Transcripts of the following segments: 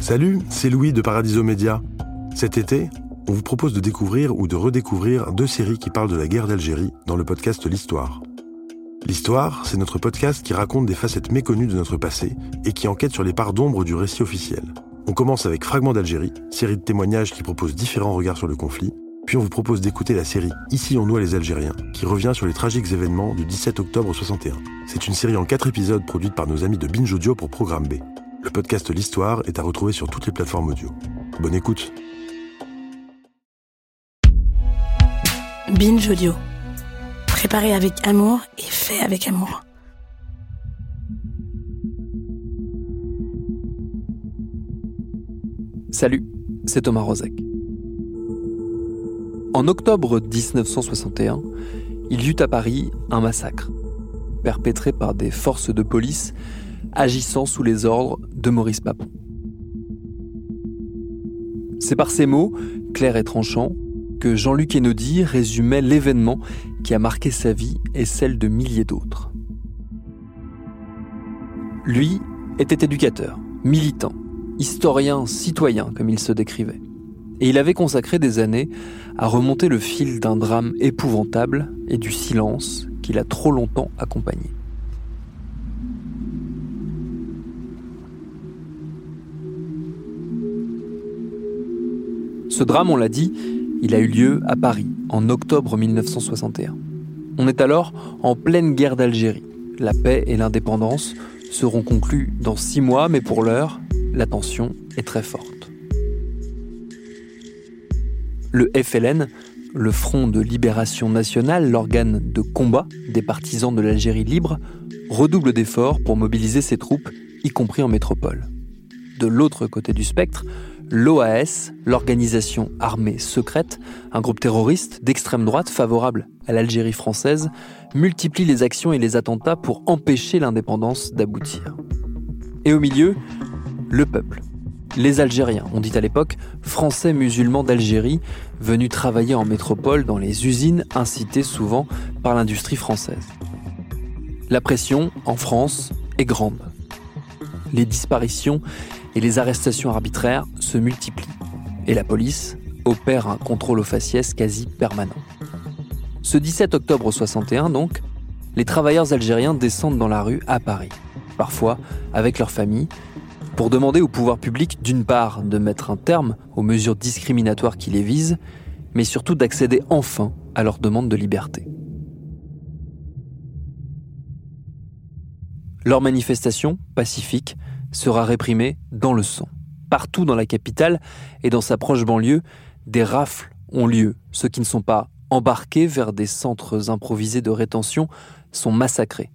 Salut, c'est Louis de Paradiso Média. Cet été, on vous propose de découvrir ou de redécouvrir deux séries qui parlent de la guerre d'Algérie dans le podcast L'Histoire. L'Histoire, c'est notre podcast qui raconte des facettes méconnues de notre passé et qui enquête sur les parts d'ombre du récit officiel. On commence avec Fragments d'Algérie, série de témoignages qui propose différents regards sur le conflit, puis on vous propose d'écouter la série Ici on noie les Algériens, qui revient sur les tragiques événements du 17 octobre 61. C'est une série en quatre épisodes produite par nos amis de Binge Audio pour Programme B. Le podcast L'Histoire est à retrouver sur toutes les plateformes audio. Bonne écoute Binge Audio. Préparé avec amour et fait avec amour. Salut, c'est Thomas Rozek. En octobre 1961, il y eut à Paris un massacre, perpétré par des forces de police agissant sous les ordres de Maurice Papon. C'est par ces mots, clairs et tranchants, que Jean-Luc Enodi résumait l'événement qui a marqué sa vie et celle de milliers d'autres. Lui était éducateur, militant, historien, citoyen, comme il se décrivait. Et il avait consacré des années à remonter le fil d'un drame épouvantable et du silence qu'il a trop longtemps accompagné. Ce drame, on l'a dit, il a eu lieu à Paris en octobre 1961. On est alors en pleine guerre d'Algérie. La paix et l'indépendance seront conclues dans six mois, mais pour l'heure, la tension est très forte. Le FLN, le Front de Libération Nationale, l'organe de combat des partisans de l'Algérie libre, redouble d'efforts pour mobiliser ses troupes, y compris en métropole. De l'autre côté du spectre, l'OAS, l'organisation armée secrète, un groupe terroriste d'extrême droite favorable à l'Algérie française, multiplie les actions et les attentats pour empêcher l'indépendance d'aboutir. Et au milieu, le peuple. Les Algériens, on dit à l'époque français musulmans d'Algérie, venus travailler en métropole dans les usines incitées souvent par l'industrie française. La pression, en France, est grande. Les disparitions et les arrestations arbitraires se multiplient. Et la police opère un contrôle aux faciès quasi permanent. Ce 17 octobre 61, donc, les travailleurs algériens descendent dans la rue à Paris, parfois avec leur famille, pour demander au pouvoir public d'une part de mettre un terme aux mesures discriminatoires qui les visent, mais surtout d'accéder enfin à leur demande de liberté. Leur manifestation, pacifique, sera réprimé dans le sang. Partout dans la capitale et dans sa proche banlieue, des rafles ont lieu. Ceux qui ne sont pas embarqués vers des centres improvisés de rétention sont massacrés.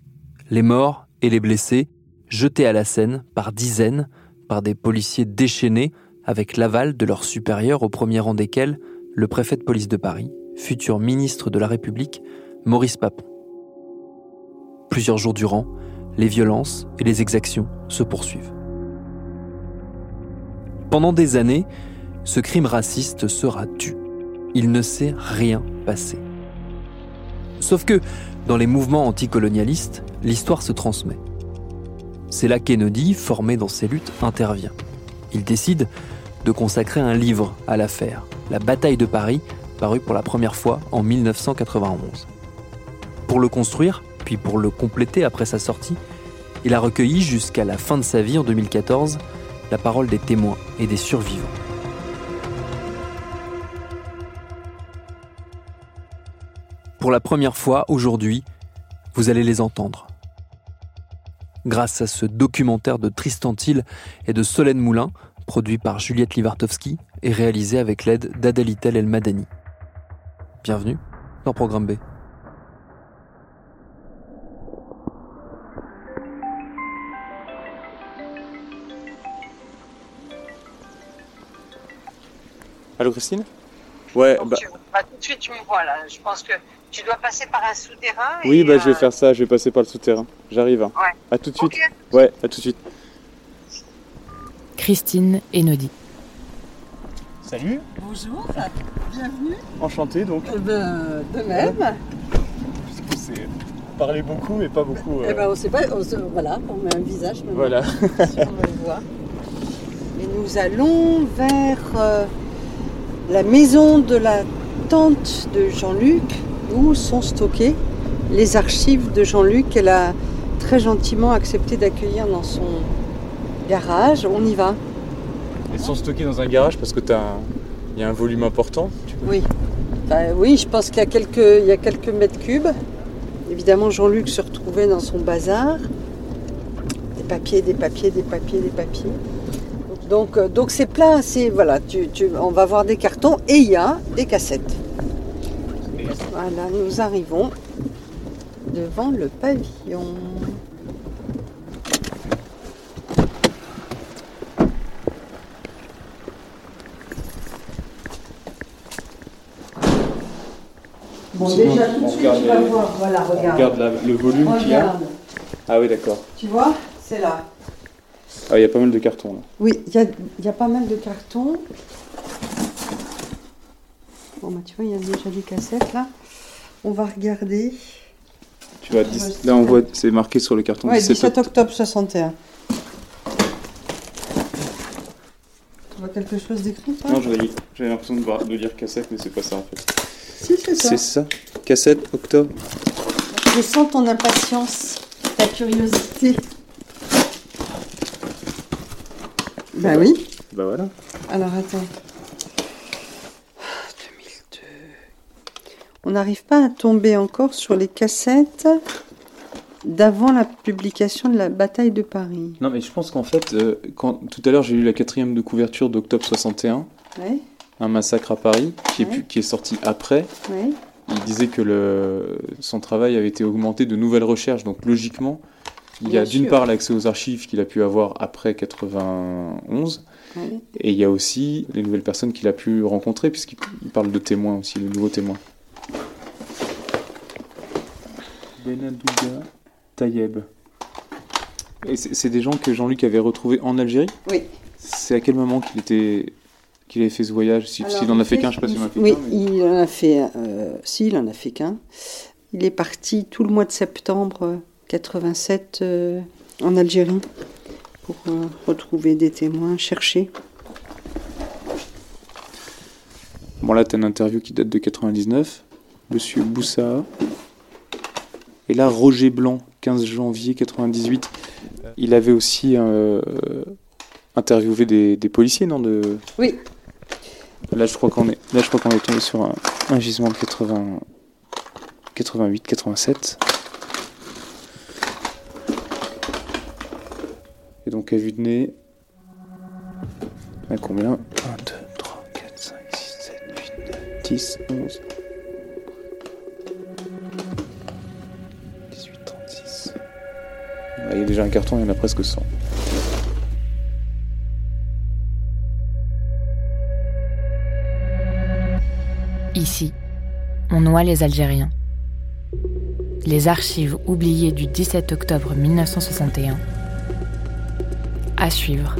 Les morts et les blessés jetés à la Seine par dizaines par des policiers déchaînés avec l'aval de leurs supérieurs au premier rang desquels le préfet de police de Paris, futur ministre de la République, Maurice Papon. Plusieurs jours durant, les violences et les exactions se poursuivent. Pendant des années, ce crime raciste sera tu. Il ne s'est rien passé. Sauf que, dans les mouvements anticolonialistes, l'histoire se transmet. C'est là qu'Enodi, formé dans ces luttes, intervient. Il décide de consacrer un livre à l'affaire, La bataille de Paris, paru pour la première fois en 1991. Pour le construire, puis pour le compléter après sa sortie, il a recueilli jusqu'à la fin de sa vie en 2014 la parole des témoins et des survivants. Pour la première fois aujourd'hui, vous allez les entendre. Grâce à ce documentaire de Tristan Thiel et de Solène Moulin, produit par Juliette Livartowski et réalisé avec l'aide d'Adalitel El Madani. Bienvenue dans Programme B. Allô Christine? Ouais, Donc, bah, tu- bah, tout de suite, tu me vois là. Je pense que tu dois passer par un souterrain. oui, et, bah, je vais euh, faire ça, je vais passer par le souterrain. J'arrive. hein. Ouais. À tout de suite. Ouais, à tout de suite. Christine et Nodi. Salut, Bonjour, bienvenue. enchanté donc. Eh ben, de même. C'est parler beaucoup mais pas beaucoup. euh, Eh ben, on sait pas, on se- voilà, on met un visage maintenant Voilà. si on le voit. Et nous nous allons vers euh, la maison de la tante de Jean-Luc, où sont stockées les archives de Jean-Luc qu'elle a très gentiment accepté d'accueillir dans son garage. On y va. Elles sont stockées dans un garage parce que il y a un volume important. Tu Oui. Oui, je pense qu'il y a quelques, il y a quelques mètres cubes. Évidemment, Jean-Luc se retrouvait dans son bazar. Des papiers, des papiers, des papiers, des papiers. Donc, euh, donc c'est plein. C'est voilà. Tu, tu- on va voir des cartons et il y a des cassettes. Voilà, nous arrivons devant le pavillon. Bon, déjà tout de suite, tu vas voir. Voilà, regarde. regarde la- le volume qu'il y a. Ah oui, d'accord. Tu vois, c'est là. Ah, il y a pas mal de cartons là. Oui, il y a, il y a pas mal de cartons. Bon, bah, tu vois, il y a déjà des cassettes là. On va regarder. Tu là on voit, c'est marqué sur le carton Ouais, 17 17 octobre 61. Tu vois quelque chose d'écrit Non, j'avais l'impression de, de lire cassette, mais c'est pas ça en fait. Si, c'est ça. C'est ça Cassette, octobre Je sens ton impatience, ta curiosité. Bah oui. Bah voilà. Alors attends. 2002. On n'arrive pas à tomber encore sur les cassettes d'avant la publication de la bataille de Paris. Non, mais je pense qu'en fait, euh, quand, tout à l'heure j'ai lu la quatrième de couverture d'octobre 61, Ouais, Un massacre à Paris, qui est, Ouais. pu- qui est sorti après. ouais. Il disait que le, son travail avait été augmenté de nouvelles recherches, donc logiquement, il y a d'une part l'accès aux archives qu'il a pu avoir après 91, ouais. et il y a aussi les nouvelles personnes qu'il a pu rencontrer, puisqu'il il parle de témoins aussi, de nouveaux témoins. Benadouga Tayeb. Et c'est des gens que Jean-Luc avait retrouvés en Algérie? Oui. C'est à quel moment qu'il était qu'il avait fait ce voyage? Si- S'il en a fait qu'un, je sais pas s'il en a fait Oui, qu'un. mais- il en a fait. Euh, si, il en a fait qu'un. Il est parti tout le mois de septembre euh, 87 euh, en Algérie pour euh, retrouver des témoins, chercher. Bon là, t'as une interview qui date de 99. Monsieur Boussa. Et là, Roger Blanc, 15 janvier 98. Il avait aussi euh, interviewé des, des policiers, non de... Oui. Là, je crois qu'on est, là, je crois qu'on est tombé sur un, un gisement de 80, 88, 87. Et donc, à vue de nez, à combien? 1, 2, 3, 4, 5, 6, 7, 8, 9, 10, 11. 18, 36. Là, Il y a déjà un carton, il y en a presque 100. Ici, on noie les Algériens. Les archives oubliées du 17 octobre 1961. À suivre